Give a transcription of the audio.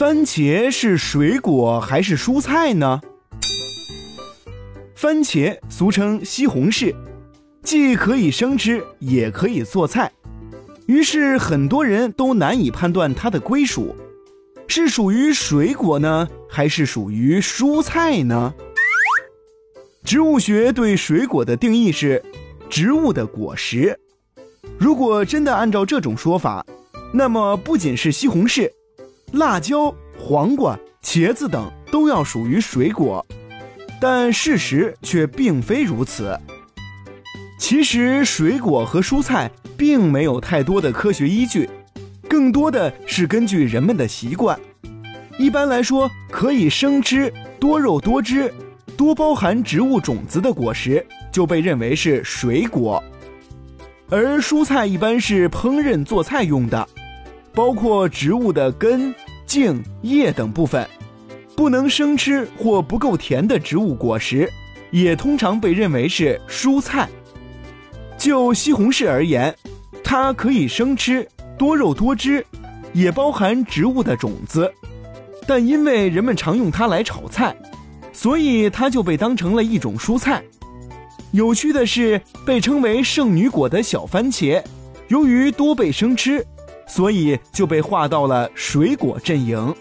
番茄是水果还是蔬菜呢？番茄俗称西红柿，既可以生吃，也可以做菜。于是很多人都难以判断它的归属，是属于水果呢，还是属于蔬菜呢？植物学对水果的定义是植物的果实。如果真的按照这种说法，那么不仅是西红柿、辣椒、黄瓜、茄子等都要属于水果，但事实却并非如此。其实，水果和蔬菜并没有太多的科学依据，更多的是根据人们的习惯。一般来说，可以生吃、多肉多汁、多包含植物种子的果实就被认为是水果，而蔬菜一般是烹饪做菜用的，包括植物的根、茎、叶等部分，不能生吃或不够甜的植物果实，也通常被认为是蔬菜。就西红柿而言，它可以生吃，多肉多汁，也包含植物的种子，但因为人们常用它来炒菜，所以它就被当成了一种蔬菜。有趣的是，被称为圣女果的小番茄，由于多被生吃，所以就被划到了水果阵营。